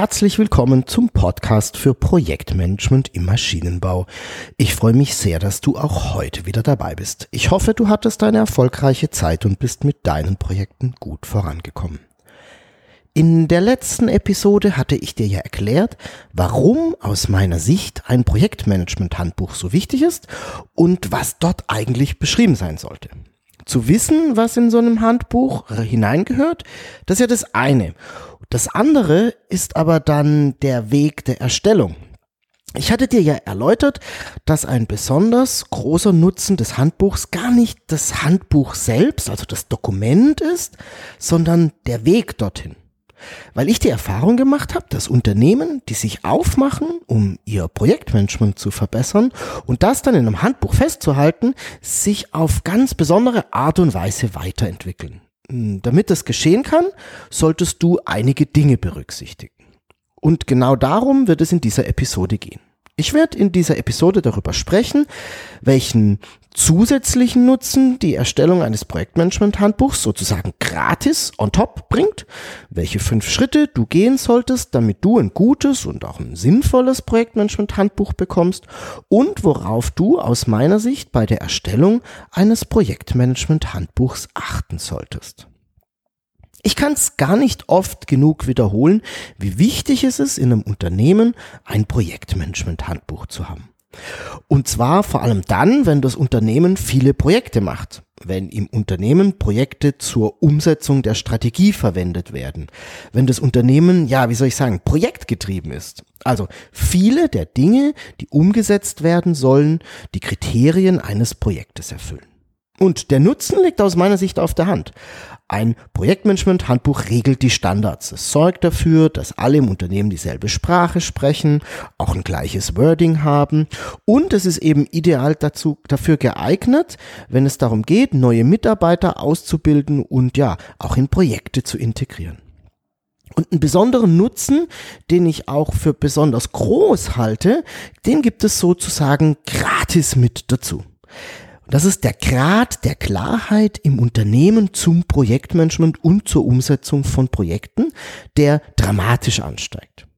Herzlich willkommen zum Podcast für Projektmanagement im Maschinenbau. Ich freue mich sehr, dass du auch heute wieder dabei bist. Ich hoffe, du hattest eine erfolgreiche Zeit und bist mit deinen Projekten gut vorangekommen. In der letzten Episode hatte ich dir ja erklärt, warum aus meiner Sicht ein Projektmanagement-Handbuch so wichtig ist und was dort eigentlich beschrieben sein sollte. Zu wissen, was in so einem Handbuch hineingehört, das ist ja das eine. Das andere ist aber dann der Weg der Erstellung. Ich hatte dir ja erläutert, dass ein besonders großer Nutzen des Handbuchs gar nicht das Handbuch selbst, also das Dokument ist, sondern der Weg dorthin. Weil ich die Erfahrung gemacht habe, dass Unternehmen, die sich aufmachen, um ihr Projektmanagement zu verbessern und das dann in einem Handbuch festzuhalten, sich auf ganz besondere Art und Weise weiterentwickeln. Hm, damit das geschehen kann, solltest du einige Dinge berücksichtigen. Und genau darum wird es in dieser Episode gehen. Ich werde in dieser Episode darüber sprechen, welchen zusätzlichen Nutzen die Erstellung eines Projektmanagement-Handbuchs sozusagen gratis on top bringt, welche fünf Schritte du gehen solltest, damit du ein gutes und auch ein sinnvolles Projektmanagement-Handbuch bekommst und worauf du aus meiner Sicht bei der Erstellung eines Projektmanagement-Handbuchs achten solltest. Ich kann es gar nicht oft genug wiederholen, wie wichtig es ist, in einem Unternehmen ein Projektmanagement-Handbuch zu haben. Und zwar vor allem dann, wenn das Unternehmen viele Projekte macht, wenn im Unternehmen Projekte zur Umsetzung der Strategie verwendet werden, wenn das Unternehmen, ja, wie soll ich sagen, projektgetrieben ist. Also viele der Dinge, die umgesetzt werden sollen, die Kriterien eines Projektes erfüllen. Und der Nutzen liegt aus meiner Sicht auf der Hand. Ein Projektmanagement-Handbuch regelt die Standards. Es sorgt dafür, dass alle im Unternehmen dieselbe Sprache sprechen, auch ein gleiches Wording haben und es ist eben ideal dazu, dafür geeignet, wenn es darum geht, neue Mitarbeiter auszubilden und ja, auch in Projekte zu integrieren. Und einen besonderen Nutzen, den ich auch für besonders groß halte, den gibt es sozusagen gratis mit dazu. Das ist der Grad der Klarheit im Unternehmen zum Projektmanagement und zur Umsetzung von Projekten, der dramatisch ansteigt.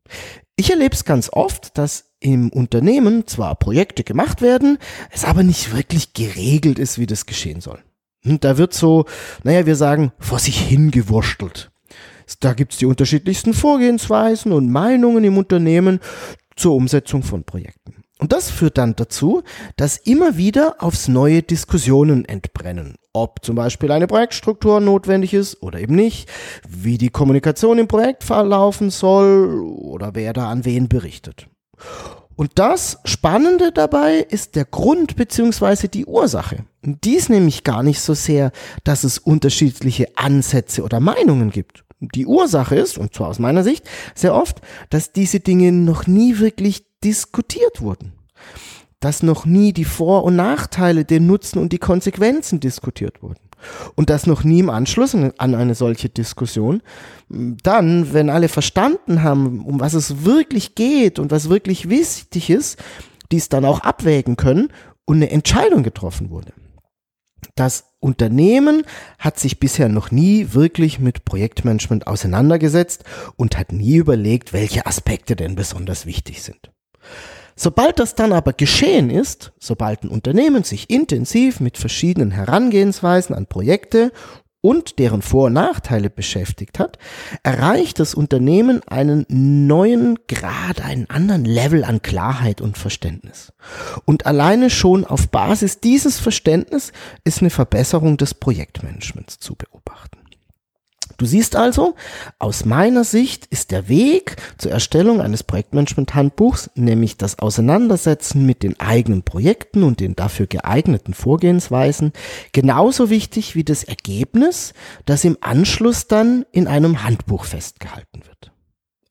Ich erlebe es ganz oft, dass im Unternehmen zwar Projekte gemacht werden, es aber nicht wirklich geregelt ist, wie das geschehen soll. Und da wird so, naja, wir sagen, vor sich hingewurschtelt. Da gibt's die unterschiedlichsten Vorgehensweisen und Meinungen im Unternehmen zur Umsetzung von Projekten. Und das führt dann dazu, dass immer wieder aufs neue Diskussionen entbrennen. Ob zum Beispiel eine Projektstruktur notwendig ist oder eben nicht, wie die Kommunikation im Projekt verlaufen soll oder wer da an wen berichtet. Und das Spannende dabei ist der Grund beziehungsweise die Ursache. Dies nämlich gar nicht so sehr, dass es unterschiedliche Ansätze oder Meinungen gibt. Die Ursache ist, und zwar aus meiner Sicht, sehr oft, dass diese Dinge noch nie wirklich diskutiert wurden. Dass noch nie die Vor- und Nachteile, den Nutzen und die Konsequenzen diskutiert wurden. Und dass noch nie im Anschluss an eine solche Diskussion, dann, wenn alle verstanden haben, um was es wirklich geht und was wirklich wichtig ist, dies dann auch abwägen können und eine Entscheidung getroffen wurde. Das Unternehmen hat sich bisher noch nie wirklich mit Projektmanagement auseinandergesetzt und hat nie überlegt, welche Aspekte denn besonders wichtig sind. Sobald das dann aber geschehen ist, sobald ein Unternehmen sich intensiv mit verschiedenen Herangehensweisen an Projekte und deren Vor- und Nachteile beschäftigt hat, erreicht das Unternehmen einen neuen Grad, einen anderen Level an Klarheit und Verständnis. Und alleine schon auf Basis dieses Verständnisses ist eine Verbesserung des Projektmanagements zu beobachten. Du siehst also, aus meiner Sicht ist der Weg zur Erstellung eines Projektmanagement-Handbuchs, nämlich das Auseinandersetzen mit den eigenen Projekten und den dafür geeigneten Vorgehensweisen, genauso wichtig wie das Ergebnis, das im Anschluss dann in einem Handbuch festgehalten wird.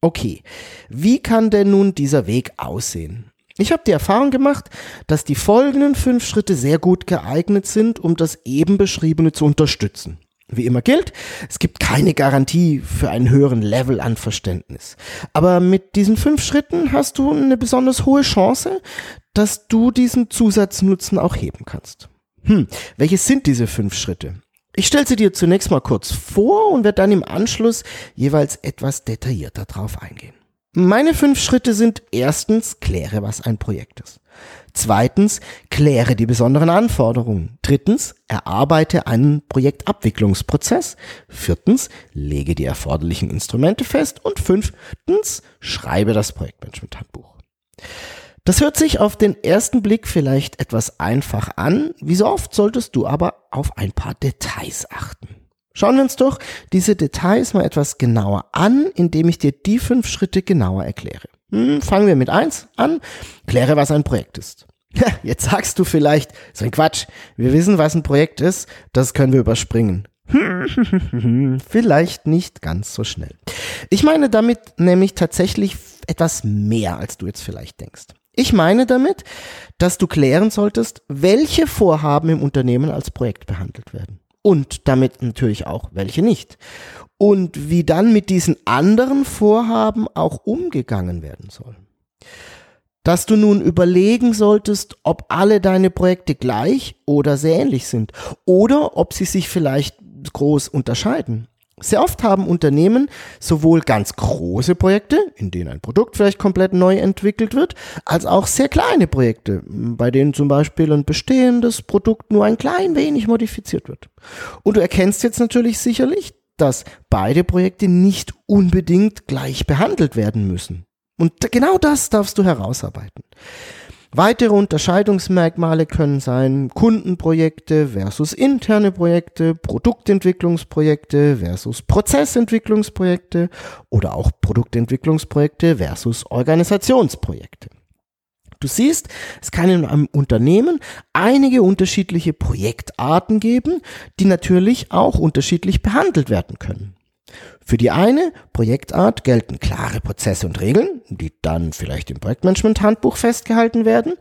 Okay, wie kann denn nun dieser Weg aussehen? Ich habe die Erfahrung gemacht, dass die folgenden fünf Schritte sehr gut geeignet sind, um das eben beschriebene zu unterstützen. Wie immer gilt, es gibt keine Garantie für einen höheren Level an Verständnis. Aber mit diesen fünf Schritten hast du eine besonders hohe Chance, dass du diesen Zusatznutzen auch heben kannst. Hm, welche sind diese fünf Schritte? Ich stelle sie dir zunächst mal kurz vor und werde dann im Anschluss jeweils etwas detaillierter drauf eingehen. Meine fünf Schritte sind erstens, kläre, was ein Projekt ist. Zweitens, kläre die besonderen Anforderungen. Drittens, erarbeite einen Projektabwicklungsprozess. Viertens, lege die erforderlichen Instrumente fest. Und fünftens, schreibe das Projektmanagement-Handbuch. Das hört sich auf den ersten Blick vielleicht etwas einfach an. Wie so oft solltest du aber auf ein paar Details achten. Schauen wir uns doch diese Details mal etwas genauer an, indem ich dir die fünf Schritte genauer erkläre. Hm, fangen wir mit eins an. Kläre, was ein Projekt ist. Jetzt sagst du vielleicht, so ein Quatsch. Wir wissen, was ein Projekt ist. Das können wir überspringen. vielleicht nicht ganz so schnell. Ich meine damit nämlich tatsächlich etwas mehr, als du jetzt vielleicht denkst. Ich meine damit, dass du klären solltest, welche Vorhaben im Unternehmen als Projekt behandelt werden und damit natürlich auch welche nicht. Und wie dann mit diesen anderen Vorhaben auch umgegangen werden soll. Dass du nun überlegen solltest, ob alle deine Projekte gleich oder sehr ähnlich sind oder ob sie sich vielleicht groß unterscheiden. Sehr oft haben Unternehmen sowohl ganz große Projekte, in denen ein Produkt vielleicht komplett neu entwickelt wird, als auch sehr kleine Projekte, bei denen zum Beispiel ein bestehendes Produkt nur ein klein wenig modifiziert wird. Und du erkennst jetzt natürlich sicherlich, dass beide Projekte nicht unbedingt gleich behandelt werden müssen. Und genau das darfst du herausarbeiten. Weitere Unterscheidungsmerkmale können sein Kundenprojekte versus interne Projekte, Produktentwicklungsprojekte versus Prozessentwicklungsprojekte oder auch Produktentwicklungsprojekte versus Organisationsprojekte. Du siehst, es kann in einem Unternehmen einige unterschiedliche Projektarten geben, die natürlich auch unterschiedlich behandelt werden können. Für die eine Projektart gelten klare Prozesse und Regeln, die dann vielleicht im Projektmanagement-Handbuch festgehalten werden.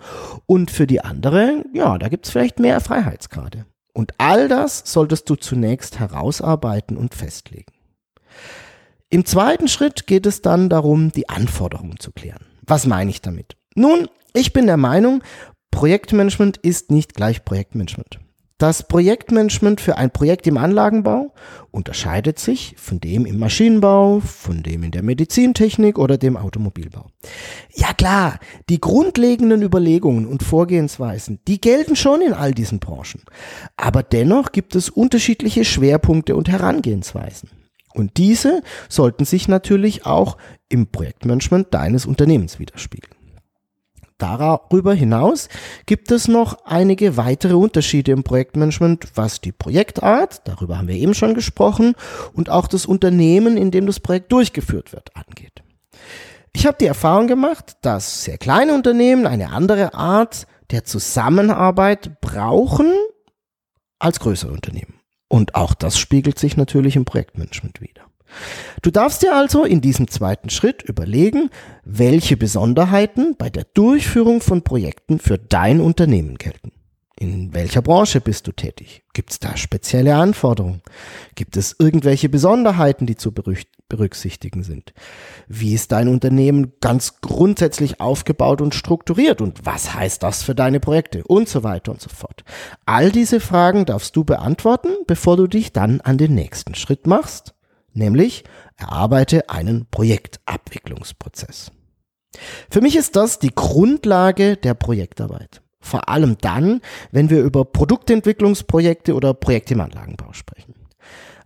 Und für die andere, ja, da gibt es vielleicht mehr Freiheitsgrade. Und all das solltest du zunächst herausarbeiten und festlegen. Im zweiten Schritt geht es dann darum, die Anforderungen zu klären. Was meine ich damit? Nun, ich bin der Meinung, Projektmanagement ist nicht gleich Projektmanagement. Das Projektmanagement für ein Projekt im Anlagenbau unterscheidet sich von dem im Maschinenbau, von dem in der Medizintechnik oder dem Automobilbau. Ja klar, die grundlegenden Überlegungen und Vorgehensweisen, die gelten schon in all diesen Branchen. Aber dennoch gibt es unterschiedliche Schwerpunkte und Herangehensweisen. Und diese sollten sich natürlich auch im Projektmanagement deines Unternehmens widerspiegeln. Darüber hinaus gibt es noch einige weitere Unterschiede im Projektmanagement, was die Projektart, darüber haben wir eben schon gesprochen, und auch das Unternehmen, in dem das Projekt durchgeführt wird, angeht. Ich habe die Erfahrung gemacht, dass sehr kleine Unternehmen eine andere Art der Zusammenarbeit brauchen als größere Unternehmen. Und auch das spiegelt sich natürlich im Projektmanagement wieder. Du darfst dir also in diesem zweiten Schritt überlegen, welche Besonderheiten bei der Durchführung von Projekten für dein Unternehmen gelten. In welcher Branche bist du tätig? Gibt es da spezielle Anforderungen? Gibt es irgendwelche Besonderheiten, die zu berücksichtigen sind? Wie ist dein Unternehmen ganz grundsätzlich aufgebaut und strukturiert? Und was heißt das für deine Projekte? Und so weiter und so fort. All diese Fragen darfst du beantworten, bevor du dich dann an den nächsten Schritt machst nämlich erarbeite einen Projektabwicklungsprozess. Für mich ist das die Grundlage der Projektarbeit. Vor allem dann, wenn wir über Produktentwicklungsprojekte oder Projekte im Anlagenbau sprechen.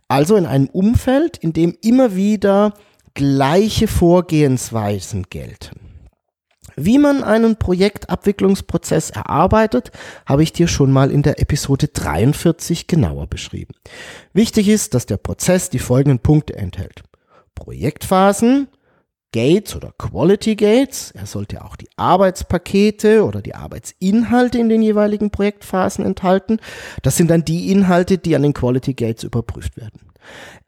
Also in einem Umfeld, in dem immer wieder gleiche Vorgehensweisen gelten. Wie man einen Projektabwicklungsprozess erarbeitet, habe ich dir schon mal in der Episode 43 genauer beschrieben. Wichtig ist, dass der Prozess die folgenden Punkte enthält. Projektphasen, Gates oder Quality Gates. Er sollte auch die Arbeitspakete oder die Arbeitsinhalte in den jeweiligen Projektphasen enthalten. Das sind dann die Inhalte, die an den Quality Gates überprüft werden.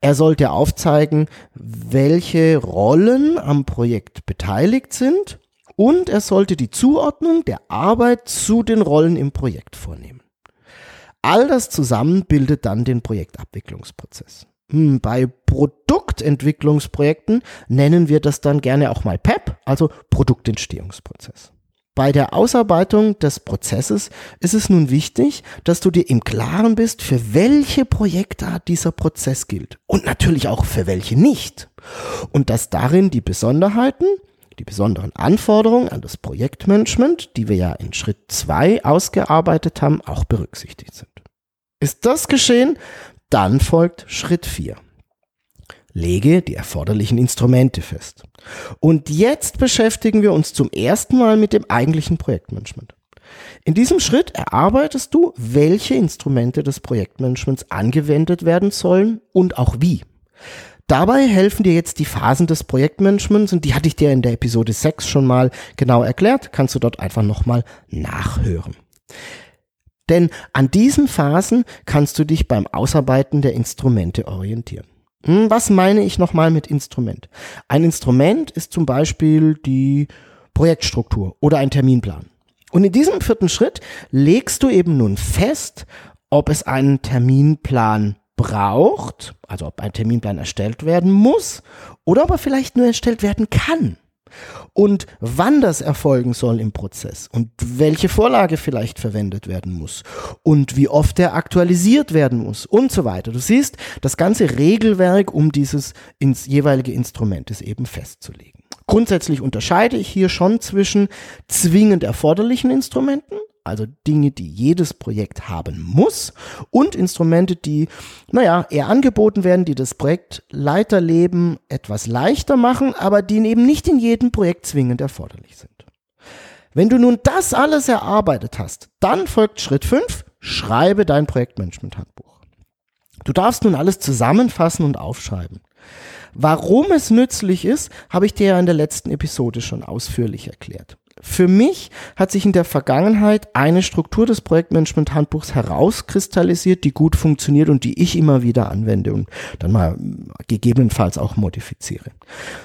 Er sollte aufzeigen, welche Rollen am Projekt beteiligt sind und er sollte die Zuordnung der Arbeit zu den Rollen im Projekt vornehmen. All das zusammen bildet dann den Projektabwicklungsprozess. Hm, bei Produktentwicklungsprojekten nennen wir das dann gerne auch mal PEP, also Produktentstehungsprozess. Bei der Ausarbeitung des Prozesses ist es nun wichtig, dass du dir im Klaren bist, für welche Projekte dieser Prozess gilt und natürlich auch für welche nicht. Und dass darin die Besonderheiten die besonderen Anforderungen an das Projektmanagement, die wir ja in Schritt 2 ausgearbeitet haben, auch berücksichtigt sind. Ist das geschehen, dann folgt Schritt 4. Lege die erforderlichen Instrumente fest. Und jetzt beschäftigen wir uns zum ersten Mal mit dem eigentlichen Projektmanagement. In diesem Schritt erarbeitest du, welche Instrumente des Projektmanagements angewendet werden sollen und auch wie. Dabei helfen dir jetzt die Phasen des Projektmanagements und die hatte ich dir in der Episode 6 schon mal genau erklärt. Kannst du dort einfach nochmal nachhören. Denn an diesen Phasen kannst du dich beim Ausarbeiten der Instrumente orientieren. Hm, was meine ich nochmal mit Instrument? Ein Instrument ist zum Beispiel die Projektstruktur oder ein Terminplan. Und in diesem vierten Schritt legst du eben nun fest, ob es einen Terminplan braucht, also ob ein Terminplan erstellt werden muss oder ob er vielleicht nur erstellt werden kann. Und wann das erfolgen soll im Prozess und welche Vorlage vielleicht verwendet werden muss und wie oft er aktualisiert werden muss und so weiter. Du siehst, das ganze Regelwerk, um dieses ins jeweilige Instrument ist eben festzulegen. Grundsätzlich unterscheide ich hier schon zwischen zwingend erforderlichen Instrumenten also Dinge, die jedes Projekt haben muss und Instrumente, die, naja, eher angeboten werden, die das Projektleiterleben etwas leichter machen, aber die eben nicht in jedem Projekt zwingend erforderlich sind. Wenn du nun das alles erarbeitet hast, dann folgt Schritt 5, schreibe dein Projektmanagement-Handbuch. Du darfst nun alles zusammenfassen und aufschreiben. Warum es nützlich ist, habe ich dir ja in der letzten Episode schon ausführlich erklärt. Für mich hat sich in der Vergangenheit eine Struktur des Projektmanagement-Handbuchs herauskristallisiert, die gut funktioniert und die ich immer wieder anwende und dann mal gegebenenfalls auch modifiziere.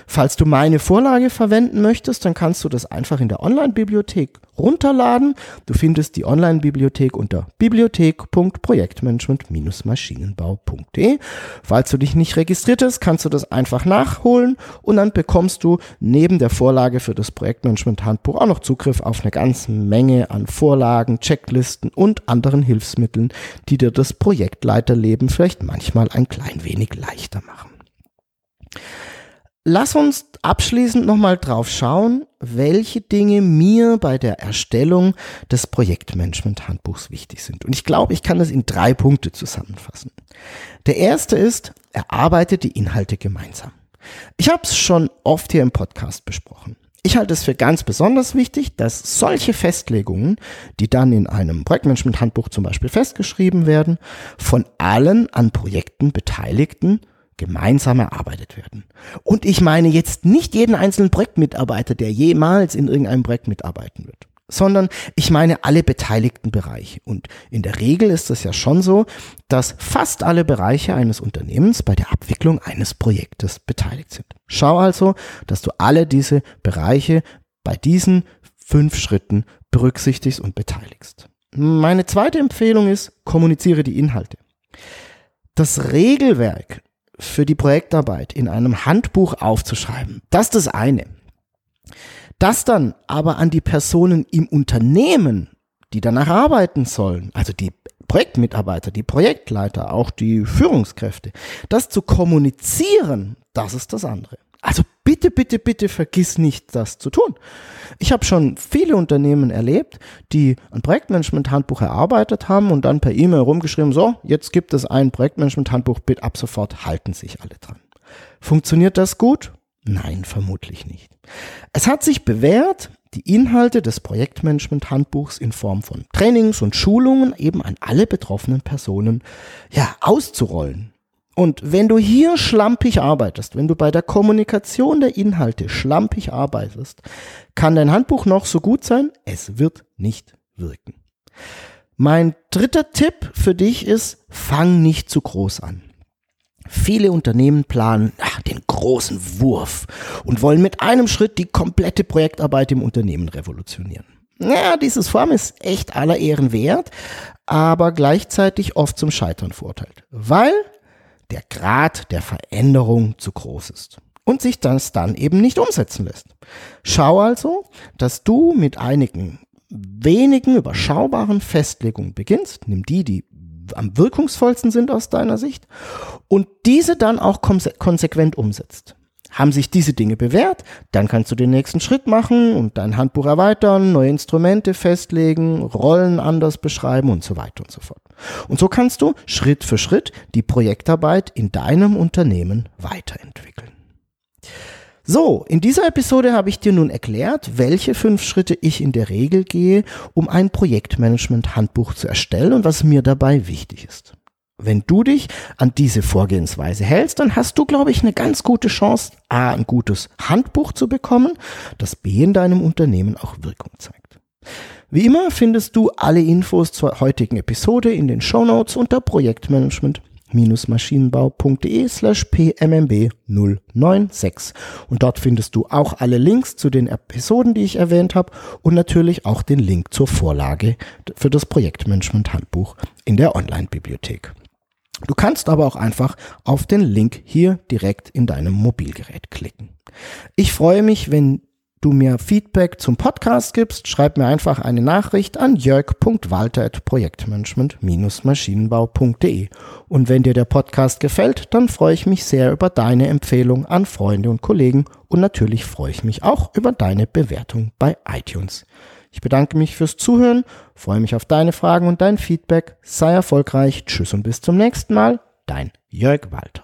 Falls du meine Vorlage verwenden möchtest, dann kannst du das einfach in der Online-Bibliothek runterladen. Du findest die Online-Bibliothek unter bibliothek.projektmanagement-maschinenbau.de. Falls du dich nicht registriert hast, kannst du das einfach nachholen und dann bekommst du neben der Vorlage für das Projektmanagement-Handbuch auch noch Zugriff auf eine ganze Menge an Vorlagen, Checklisten und anderen Hilfsmitteln, die dir das Projektleiterleben vielleicht manchmal ein klein wenig leichter machen. Lass uns abschließend nochmal drauf schauen, welche Dinge mir bei der Erstellung des Projektmanagement-Handbuchs wichtig sind. Und ich glaube, ich kann das in drei Punkte zusammenfassen. Der erste ist, erarbeite die Inhalte gemeinsam. Ich habe es schon oft hier im Podcast besprochen. Ich halte es für ganz besonders wichtig, dass solche Festlegungen, die dann in einem Projektmanagement-Handbuch zum Beispiel festgeschrieben werden, von allen an Projekten Beteiligten gemeinsam erarbeitet werden. Und ich meine jetzt nicht jeden einzelnen Projektmitarbeiter, der jemals in irgendeinem Projekt mitarbeiten wird, sondern ich meine alle beteiligten Bereiche. Und in der Regel ist es ja schon so, dass fast alle Bereiche eines Unternehmens bei der Abwicklung eines Projektes beteiligt sind. Schau also, dass du alle diese Bereiche bei diesen fünf Schritten berücksichtigst und beteiligst. Meine zweite Empfehlung ist, kommuniziere die Inhalte. Das Regelwerk für die Projektarbeit in einem Handbuch aufzuschreiben. Das ist das eine. Das dann aber an die Personen im Unternehmen, die danach arbeiten sollen, also die Projektmitarbeiter, die Projektleiter, auch die Führungskräfte, das zu kommunizieren, das ist das andere. Also bitte, bitte, bitte vergiss nicht, das zu tun. Ich habe schon viele Unternehmen erlebt, die ein Projektmanagement-Handbuch erarbeitet haben und dann per E-Mail rumgeschrieben, so, jetzt gibt es ein Projektmanagement-Handbuch, bitte ab sofort halten sich alle dran. Funktioniert das gut? Nein, vermutlich nicht. Es hat sich bewährt, die Inhalte des Projektmanagement-Handbuchs in Form von Trainings und Schulungen eben an alle betroffenen Personen ja, auszurollen. Und wenn du hier schlampig arbeitest, wenn du bei der Kommunikation der Inhalte schlampig arbeitest, kann dein Handbuch noch so gut sein, es wird nicht wirken. Mein dritter Tipp für dich ist, fang nicht zu groß an. Viele Unternehmen planen ach, den großen Wurf und wollen mit einem Schritt die komplette Projektarbeit im Unternehmen revolutionieren. Ja, dieses Form ist echt aller Ehren wert, aber gleichzeitig oft zum Scheitern verurteilt, weil der Grad der Veränderung zu groß ist und sich das dann eben nicht umsetzen lässt. Schau also, dass du mit einigen wenigen überschaubaren Festlegungen beginnst, nimm die, die am wirkungsvollsten sind aus deiner Sicht und diese dann auch konsequent umsetzt. Haben sich diese Dinge bewährt, dann kannst du den nächsten Schritt machen und dein Handbuch erweitern, neue Instrumente festlegen, Rollen anders beschreiben und so weiter und so fort. Und so kannst du Schritt für Schritt die Projektarbeit in deinem Unternehmen weiterentwickeln. So, in dieser Episode habe ich dir nun erklärt, welche fünf Schritte ich in der Regel gehe, um ein Projektmanagement-Handbuch zu erstellen und was mir dabei wichtig ist. Wenn du dich an diese Vorgehensweise hältst, dann hast du, glaube ich, eine ganz gute Chance, A, ein gutes Handbuch zu bekommen, das B in deinem Unternehmen auch Wirkung zeigt. Wie immer findest du alle Infos zur heutigen Episode in den Show Notes unter Projektmanagement maschinenbau.de slash pmmb 096 und dort findest du auch alle Links zu den Episoden, die ich erwähnt habe und natürlich auch den Link zur Vorlage für das Projektmanagement Handbuch in der Online-Bibliothek. Du kannst aber auch einfach auf den Link hier direkt in deinem Mobilgerät klicken. Ich freue mich, wenn du mir Feedback zum Podcast gibst, schreib mir einfach eine Nachricht an jörg.walter.projektmanagement-maschinenbau.de. Und wenn dir der Podcast gefällt, dann freue ich mich sehr über deine Empfehlung an Freunde und Kollegen und natürlich freue ich mich auch über deine Bewertung bei iTunes. Ich bedanke mich fürs Zuhören, freue mich auf deine Fragen und dein Feedback. Sei erfolgreich. Tschüss und bis zum nächsten Mal. Dein Jörg Walter.